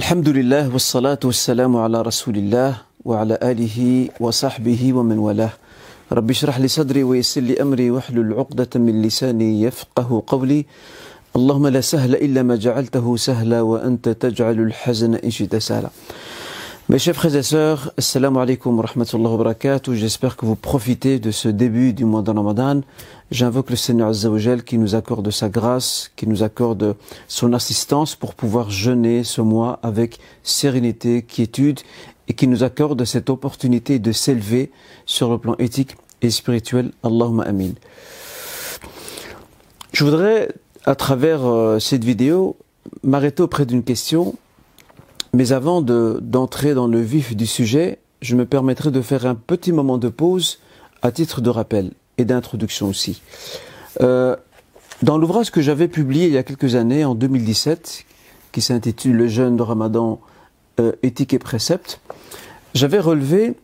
الحمد لله والصلاة والسلام على رسول الله وعلى آله وصحبه ومن والاه رب اشرح لي صدري ويسر لي أمري واحلل عقدة من لساني يفقه قولي اللهم لا سهل إلا ما جعلته سهلا وأنت تجعل الحزن إن شئت سهلا Mes chers frères et sœurs, assalamu alaikum wa rahmatullahi wa barakatuh. J'espère que vous profitez de ce début du mois de Ramadan. J'invoque le Seigneur Azzawajal qui nous accorde sa grâce, qui nous accorde son assistance pour pouvoir jeûner ce mois avec sérénité, quiétude et qui nous accorde cette opportunité de s'élever sur le plan éthique et spirituel. Allahumma amin. Je voudrais, à travers euh, cette vidéo, m'arrêter auprès d'une question mais avant d'entrer dans le vif du sujet, je me permettrai de faire un petit moment de pause à titre de rappel et d'introduction aussi. Euh, dans l'ouvrage que j'avais publié il y a quelques années, en 2017, qui s'intitule Le jeûne de Ramadan, euh, éthique et précepte, j'avais relevé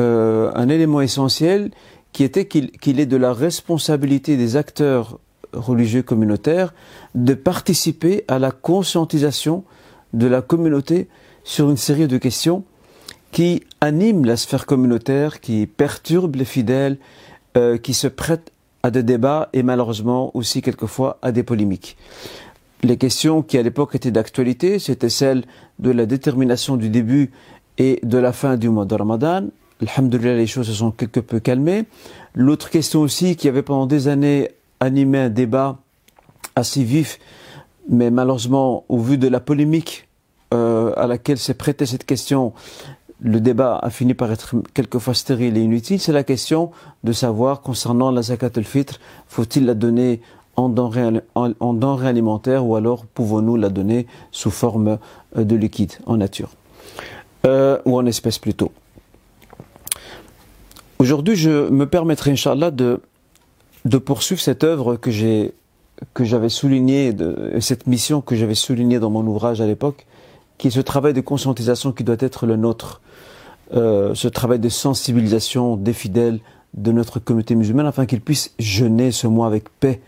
euh, un élément essentiel qui était qu'il est de la responsabilité des acteurs religieux communautaires de participer à la conscientisation de la communauté sur une série de questions qui animent la sphère communautaire, qui perturbent les fidèles, euh, qui se prêtent à des débats et malheureusement aussi quelquefois à des polémiques. Les questions qui à l'époque étaient d'actualité, c'était celles de la détermination du début et de la fin du mois de Ramadan. Alhamdulillah, les choses se sont quelque peu calmées. L'autre question aussi qui avait pendant des années animé un débat assez vif, mais malheureusement, au vu de la polémique euh, à laquelle s'est prêtée cette question, le débat a fini par être quelquefois stérile et inutile. C'est la question de savoir concernant la zakat al-fitr, faut-il la donner en denrées, en, alimentaires ou alors pouvons-nous la donner sous forme euh, de liquide, en nature? Euh, ou en espèces plutôt. Aujourd'hui, je me permettrai, Inch'Allah, de, de poursuivre cette œuvre que j'avais souligné, de, cette mission que j'avais soulignée dans mon ouvrage à l'époque, qui est ce travail de conscientisation qui doit être le nôtre, euh, ce travail de sensibilisation des fidèles de notre communauté musulmane afin qu'ils puissent jeûner ce mois avec paix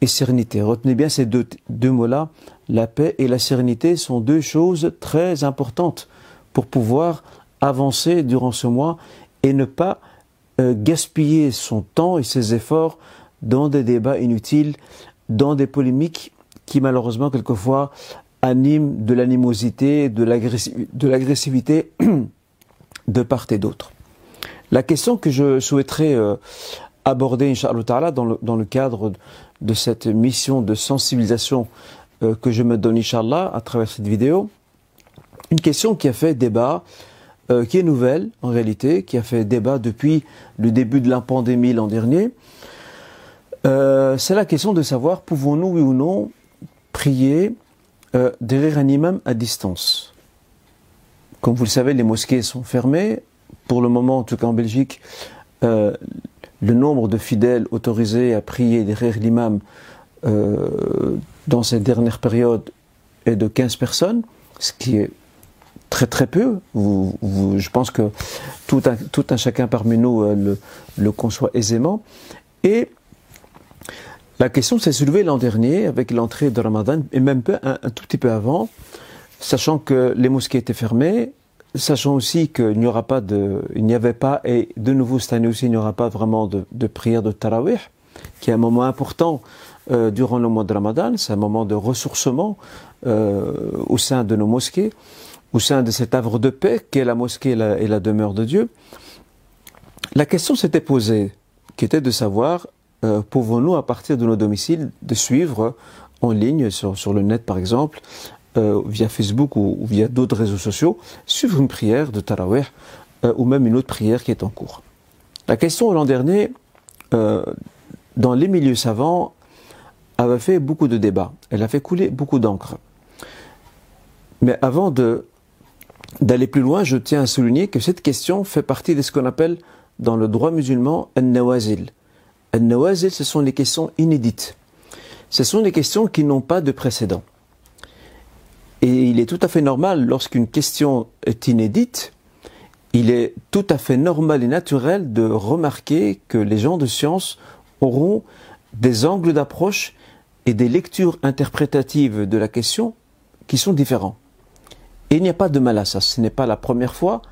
et sérénité. Retenez bien ces deux, mots-là, la paix et la sérénité sont deux choses très importantes pour pouvoir avancer durant ce mois et ne pas euh, gaspiller son temps et ses efforts dans des débats inutiles, dans des polémiques qui malheureusement quelquefois animent de l'animosité, de l'agressivité de part et d'autre. La question que je souhaiterais euh, aborder, Inch'Allah dans le, dans le cadre de cette mission de sensibilisation euh, que je me donne, Inch'Allah, à travers cette vidéo, une question qui a fait débat, euh, qui est nouvelle en réalité, qui a fait débat depuis le début de la pandémie l'an dernier, c'est la question de savoir pouvons-nous oui ou non prier euh, derrière un imam à distance. Comme vous le savez, les mosquées sont fermées. Pour le moment, en tout cas en Belgique, euh, le nombre de fidèles autorisés à prier derrière l'imam dans cette dernière période est de 15 personnes, ce qui est très très peu. je pense que tout un, tout un chacun parmi nous le, le conçoit aisément. Et la question s'est soulevée l'an dernier avec l'entrée de Ramadan et même un, tout petit peu avant, sachant que les mosquées étaient fermées, sachant aussi qu'il n'y aura pas il n'y avait pas et de nouveau cette année aussi il n'y aura pas vraiment de, prière de tarawih, qui est un moment important euh, durant le mois de Ramadan, c'est un moment de ressourcement euh, au sein de nos mosquées, au sein de cet havre de paix qu'est la mosquée et la, et la demeure de Dieu. La question s'était posée, qui était de savoir euh, pouvons-nous, à partir de nos domiciles, de suivre en ligne, sur, le net par exemple, euh, via Facebook ou, via d'autres réseaux sociaux, suivre une prière de Tarawih euh, ou même une autre prière qui est en cours? La question l'an dernier, dans les milieux savants, avait fait beaucoup de débats. Elle a fait couler beaucoup d'encre. Mais avant d'aller plus loin, je tiens à souligner que cette question fait partie de ce qu'on appelle dans le droit musulman un nawazil Al-Nawazil, ce sont des questions inédites. Ce sont des questions qui n'ont pas de précédent. Et il est tout à fait normal, lorsqu'une question est inédite, il est tout à fait normal et naturel de remarquer que les gens de science auront des angles d'approche et des lectures interprétatives de la question qui sont différents. Et il n'y a pas de mal à ça. Ce n'est pas la première fois.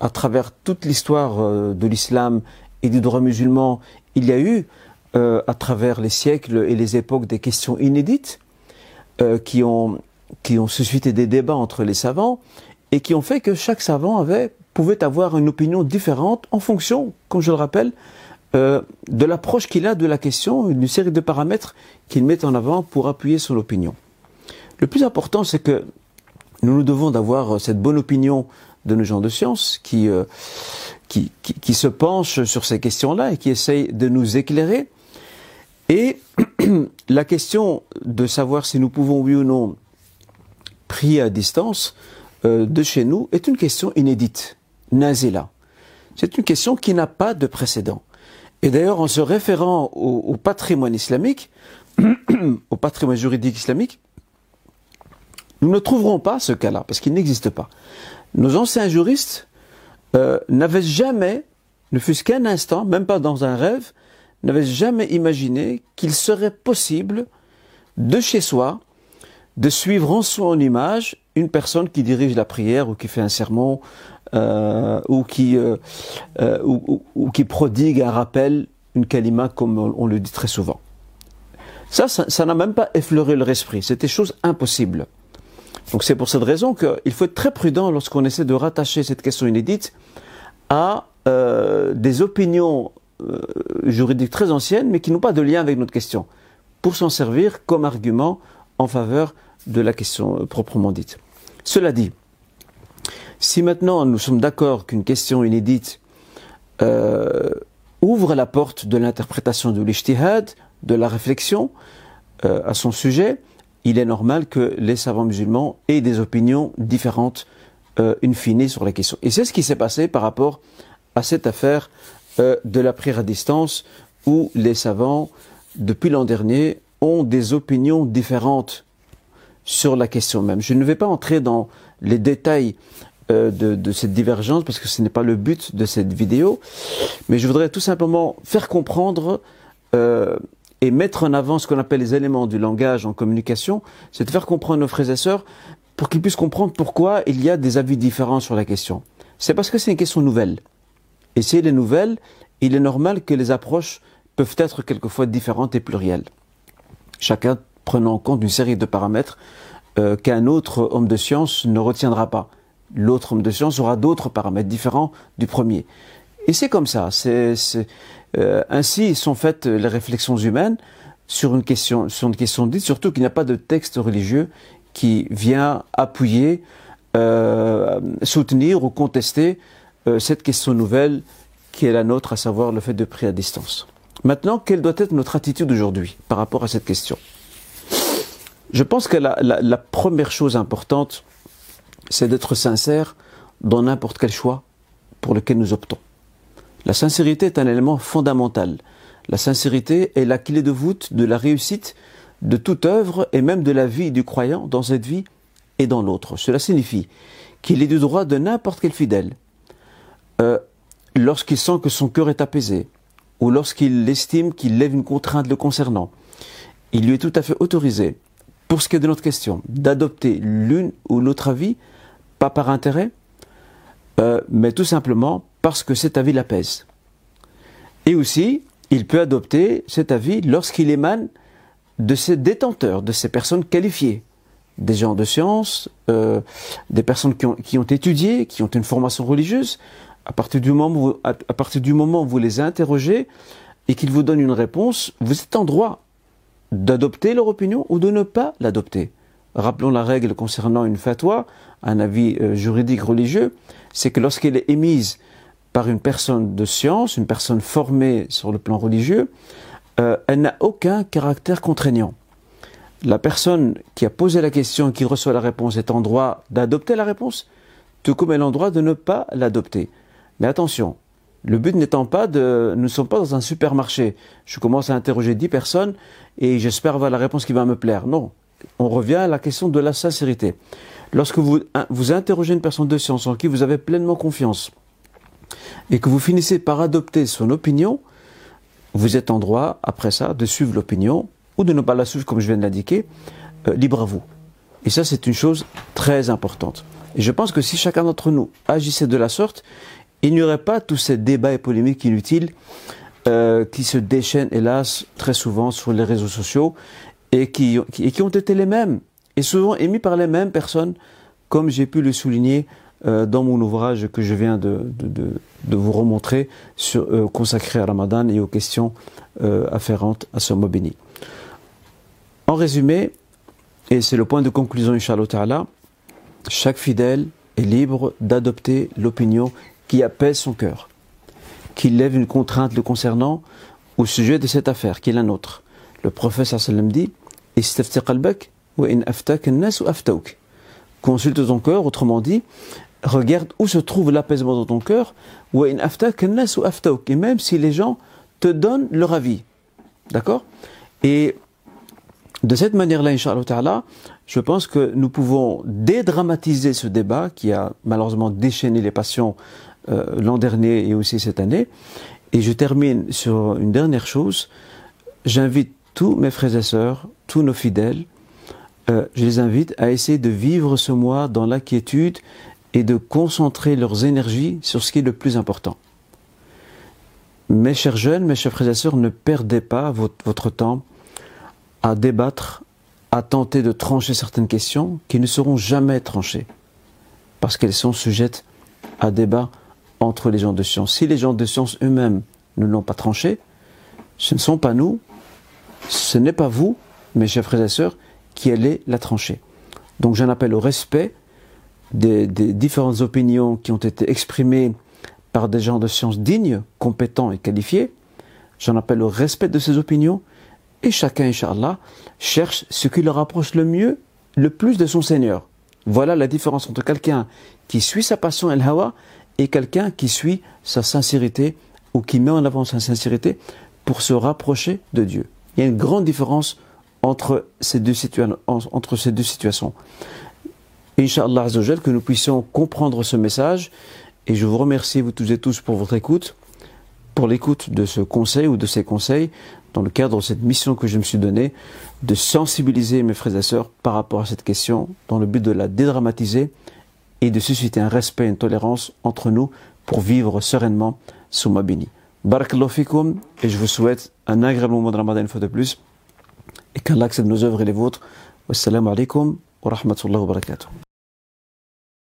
À travers toute l'histoire euh, de l'islam et du droit musulman, il y a eu, euh, à travers les siècles et les époques, des questions inédites euh, qui, ont, qui ont suscité des débats entre les savants et qui ont fait que chaque savant avait, pouvait avoir une opinion différente en fonction, comme je le rappelle, euh, de l'approche qu'il a de la question, une série de paramètres qu'il met en avant pour appuyer son opinion. Le plus important, c'est que nous nous devons d'avoir cette bonne opinion de nos gens de science qui, qui, se penchent sur ces questions-là et qui essayent de nous éclairer. Et la question de savoir si nous pouvons oui ou non prier à distance euh, de chez nous est une question inédite, nazila. C'est une question qui n'a pas de précédent. Et d'ailleurs, en se référant au, patrimoine islamique, au patrimoine juridique islamique, nous ne trouverons pas ce cas-là, parce qu'il n'existe pas. Nos anciens juristes euh, n'avaient jamais, ne fût-ce qu'un instant, même pas dans un rêve, n'avaient jamais imaginé qu'il serait possible de chez soi de suivre en son image une personne qui dirige la prière ou qui fait un sermon euh, euh, ou, ou, qui prodigue un rappel, une kalima comme on, le dit très souvent. Ça, ça n'a même pas effleuré leur esprit. C'était chose impossible. Donc c'est pour cette raison qu'il faut être très prudent lorsqu'on essaie de rattacher cette question inédite à euh, des opinions euh, juridiques très anciennes, mais qui n'ont pas de lien avec notre question, pour s'en servir comme argument en faveur de la question proprement dite. Cela dit, si maintenant nous sommes d'accord qu'une question inédite euh, ouvre la porte de l'interprétation de l'ijtihad, de la réflexion euh, à son sujet, il est normal que les savants musulmans aient des opinions différentes euh, in fine sur la question. Et c'est ce qui s'est passé par rapport à cette affaire euh, de la prière à distance où les savants, depuis l'an dernier, ont des opinions différentes sur la question même. Je ne vais pas entrer dans les détails euh, de, de, cette divergence parce que ce n'est pas le but de cette vidéo, mais je voudrais tout simplement faire comprendre euh, et mettre en avant ce qu'on appelle les éléments du langage en communication, c'est de faire comprendre nos frères et sœurs pour qu'ils puissent comprendre pourquoi il y a des avis différents sur la question. C'est parce que c'est une question nouvelle. Et si elle est nouvelle, il est normal que les approches peuvent être quelquefois différentes et plurielles. Chacun prenant en compte une série de paramètres euh, qu'un autre homme de science ne retiendra pas. L'autre homme de science aura d'autres paramètres différents du premier. Et c'est comme ça. C'est, euh, ainsi sont faites les réflexions humaines sur une question, sur une question dite, surtout qu'il n'y a pas de texte religieux qui vient appuyer, euh, soutenir ou contester euh, cette question nouvelle qui est la nôtre, à savoir le fait de prier à distance. Maintenant, quelle doit être notre attitude aujourd'hui par rapport à cette question? Je pense que la, la, la première chose importante, c'est d'être sincère dans n'importe quel choix pour lequel nous optons. La sincérité est un élément fondamental. La sincérité est la clé de voûte de la réussite de toute œuvre et même de la vie du croyant dans cette vie et dans l'autre. Cela signifie qu'il est du droit de n'importe quel fidèle, euh, lorsqu'il sent que son cœur est apaisé, ou lorsqu'il estime qu'il lève une contrainte le concernant, il lui est tout à fait autorisé, pour ce qui est de notre question, d'adopter l'une ou l'autre avis, pas par intérêt, euh, mais tout simplement parce que cet avis l'apaise. Et aussi, il peut adopter cet avis lorsqu'il émane de ses détenteurs, de ces personnes qualifiées, des gens de science, euh, des personnes qui ont, étudié, qui ont une formation religieuse. À partir du moment où, à, à partir du moment où vous les interrogez et qu'ils vous donnent une réponse, vous êtes en droit d'adopter leur opinion ou de ne pas l'adopter. Rappelons la règle concernant une fatwa, un avis euh, juridique religieux, c'est que lorsqu'elle est émise par une personne de science, une personne formée sur le plan religieux, euh, elle n'a aucun caractère contraignant. La personne qui a posé la question et qui reçoit la réponse est en droit d'adopter la réponse, tout comme elle est en droit de ne pas l'adopter. Mais attention, le but n'étant pas de... Nous ne sommes pas dans un supermarché. Je commence à interroger dix personnes et j'espère avoir la réponse qui va me plaire. Non, on revient à la question de la sincérité. Lorsque vous, vous interrogez une personne de science en qui vous avez pleinement confiance et que vous finissez par adopter son opinion, vous êtes en droit, après ça, de suivre l'opinion ou de ne pas la suivre comme je viens de l'indiquer, euh, libre à vous. Et ça, c'est une chose très importante. Et je pense que si chacun d'entre nous agissait de la sorte, il n'y aurait pas tous ces débats et polémiques inutiles euh, qui se déchaînent, hélas, très souvent sur les réseaux sociaux et qui, et qui ont été les mêmes, et souvent émis par les mêmes personnes, comme j'ai pu le souligner euh, dans mon ouvrage que je viens de, de, de, vous remontrer, sur, euh, consacré à Ramadan et aux questions euh, afférentes à ce mois béni. En résumé, et c'est le point de conclusion, Inch'Allah chaque fidèle est libre d'adopter l'opinion qui apaise son cœur, qui lève une contrainte le concernant au sujet de cette affaire, qui est la nôtre. Le prophète sallam dit Consulte ton cœur, autrement dit, regarde où se trouve l'apaisement dans ton cœur, et même si les gens te donnent leur avis. D'accord? Et de cette manière-là, Inch'Allah je pense que nous pouvons dédramatiser ce débat qui a malheureusement déchaîné les passions euh, l'an dernier et aussi cette année. Et je termine sur une dernière chose. J'invite tous mes frères et sœurs, tous nos fidèles, euh, je les invite à essayer de vivre ce mois dans l'inquiétude et de concentrer leurs énergies sur ce qui est le plus important. Mes chers jeunes, mes chers frères et sœurs, ne perdez pas votre, votre temps à débattre, à tenter de trancher certaines questions qui ne seront jamais tranchées, parce qu'elles sont sujettes à débat entre les gens de science. Si les gens de science eux-mêmes ne l'ont pas tranché, ce ne sont pas nous, ce n'est pas vous, mes chers frères et sœurs, qui allez la trancher. Donc j'en appelle au respect des, différentes opinions qui ont été exprimées par des gens de science dignes, compétents et qualifiés. J'en appelle au respect de ces opinions et chacun, Inch'Allah, cherche ce qui le rapproche le mieux, le plus de son Seigneur. Voilà la différence entre quelqu'un qui suit sa passion el hawa et quelqu'un qui suit sa sincérité ou qui met en avant sa sincérité pour se rapprocher de Dieu. Il y a une grande différence entre ces deux, entre ces deux situations. Inch'Allah que nous puissions comprendre ce message et je vous remercie vous tous et tous pour votre écoute, pour l'écoute de ce conseil ou de ces conseils dans le cadre de cette mission que je me suis donnée, de sensibiliser mes frères et sœurs par rapport à cette question, dans le but de la dédramatiser et de susciter un respect et une tolérance entre nous pour vivre sereinement sous ma bénie. Barakallahu et je vous souhaite un agréable moment de Ramadan une fois de plus, et qu'Allah accepte nos œuvres et les vôtres. Wassalamu alaikum wa rahmatullahi wa barakatuh.